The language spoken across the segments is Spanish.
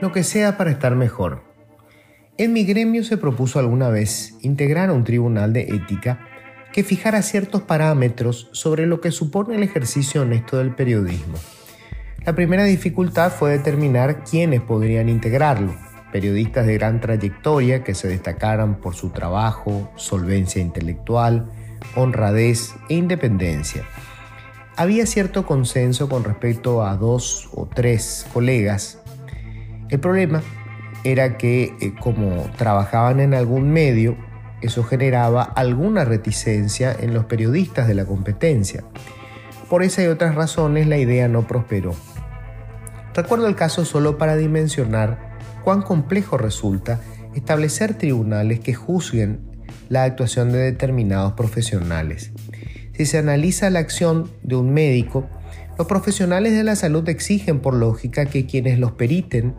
Lo que sea para estar mejor. En mi gremio se propuso alguna vez integrar un tribunal de ética que fijara ciertos parámetros sobre lo que supone el ejercicio honesto del periodismo. La primera dificultad fue determinar quiénes podrían integrarlo, periodistas de gran trayectoria que se destacaran por su trabajo, solvencia intelectual, honradez e independencia. Había cierto consenso con respecto a dos o tres colegas. El problema era que eh, como trabajaban en algún medio, eso generaba alguna reticencia en los periodistas de la competencia. Por esa y otras razones la idea no prosperó. Recuerdo el caso solo para dimensionar cuán complejo resulta establecer tribunales que juzguen la actuación de determinados profesionales. Si se analiza la acción de un médico, los profesionales de la salud exigen por lógica que quienes los periten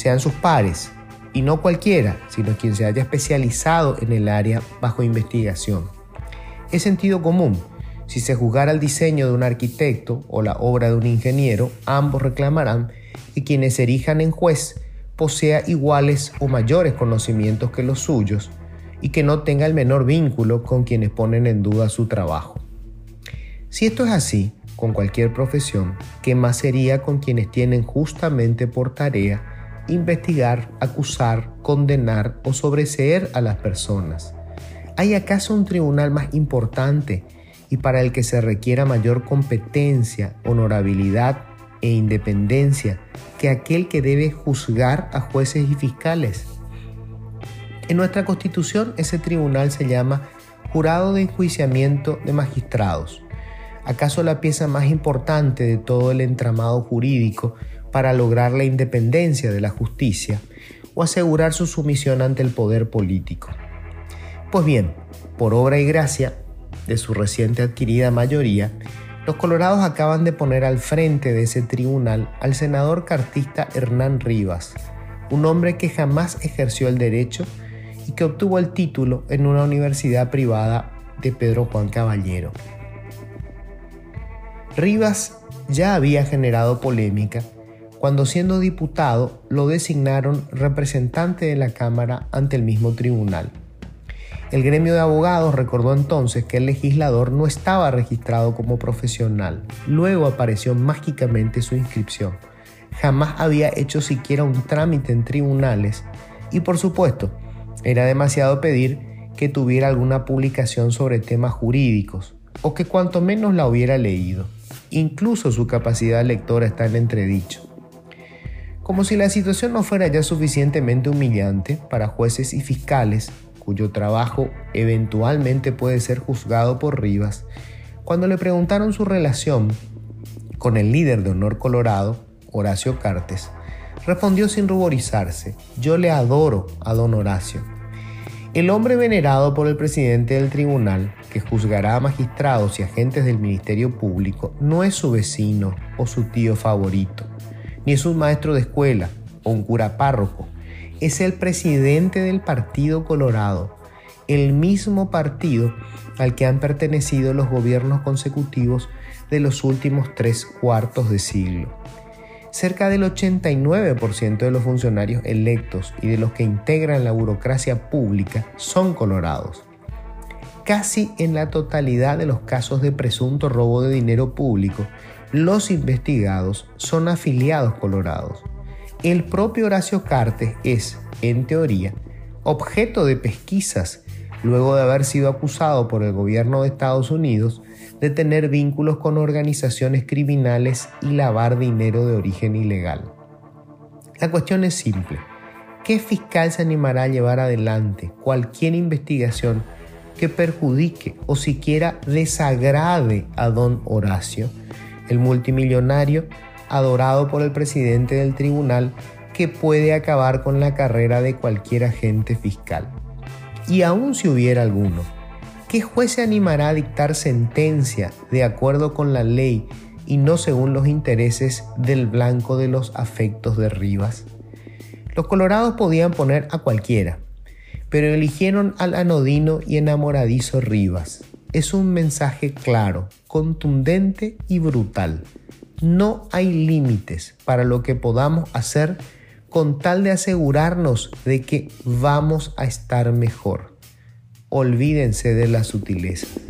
sean sus pares, y no cualquiera, sino quien se haya especializado en el área bajo investigación. Es sentido común. Si se juzgara el diseño de un arquitecto o la obra de un ingeniero, ambos reclamarán que quienes se erijan en juez posea iguales o mayores conocimientos que los suyos y que no tenga el menor vínculo con quienes ponen en duda su trabajo. Si esto es así, con cualquier profesión, ¿qué más sería con quienes tienen justamente por tarea investigar, acusar, condenar o sobreseer a las personas. ¿Hay acaso un tribunal más importante y para el que se requiera mayor competencia, honorabilidad e independencia que aquel que debe juzgar a jueces y fiscales? En nuestra constitución ese tribunal se llama Jurado de Enjuiciamiento de Magistrados. ¿Acaso la pieza más importante de todo el entramado jurídico para lograr la independencia de la justicia o asegurar su sumisión ante el poder político. Pues bien, por obra y gracia de su reciente adquirida mayoría, los colorados acaban de poner al frente de ese tribunal al senador cartista Hernán Rivas, un hombre que jamás ejerció el derecho y que obtuvo el título en una universidad privada de Pedro Juan Caballero. Rivas ya había generado polémica cuando siendo diputado lo designaron representante de la Cámara ante el mismo tribunal. El gremio de abogados recordó entonces que el legislador no estaba registrado como profesional. Luego apareció mágicamente su inscripción. Jamás había hecho siquiera un trámite en tribunales y por supuesto, era demasiado pedir que tuviera alguna publicación sobre temas jurídicos o que cuanto menos la hubiera leído. Incluso su capacidad lectora está en entredicho. Como si la situación no fuera ya suficientemente humillante para jueces y fiscales, cuyo trabajo eventualmente puede ser juzgado por Rivas, cuando le preguntaron su relación con el líder de Honor Colorado, Horacio Cartes, respondió sin ruborizarse, yo le adoro a don Horacio. El hombre venerado por el presidente del tribunal, que juzgará a magistrados y agentes del Ministerio Público, no es su vecino o su tío favorito ni es un maestro de escuela o un cura párroco. Es el presidente del Partido Colorado, el mismo partido al que han pertenecido los gobiernos consecutivos de los últimos tres cuartos de siglo. Cerca del 89% de los funcionarios electos y de los que integran la burocracia pública son colorados. Casi en la totalidad de los casos de presunto robo de dinero público, los investigados son afiliados colorados. El propio Horacio Cartes es, en teoría, objeto de pesquisas luego de haber sido acusado por el gobierno de Estados Unidos de tener vínculos con organizaciones criminales y lavar dinero de origen ilegal. La cuestión es simple. ¿Qué fiscal se animará a llevar adelante cualquier investigación que perjudique o siquiera desagrade a don Horacio el multimillonario adorado por el presidente del tribunal que puede acabar con la carrera de cualquier agente fiscal. Y aun si hubiera alguno, ¿qué juez se animará a dictar sentencia de acuerdo con la ley y no según los intereses del blanco de los afectos de Rivas? Los colorados podían poner a cualquiera, pero eligieron al anodino y enamoradizo Rivas, es un mensaje claro, contundente y brutal. No hay límites para lo que podamos hacer con tal de asegurarnos de que vamos a estar mejor. Olvídense de las sutilezas.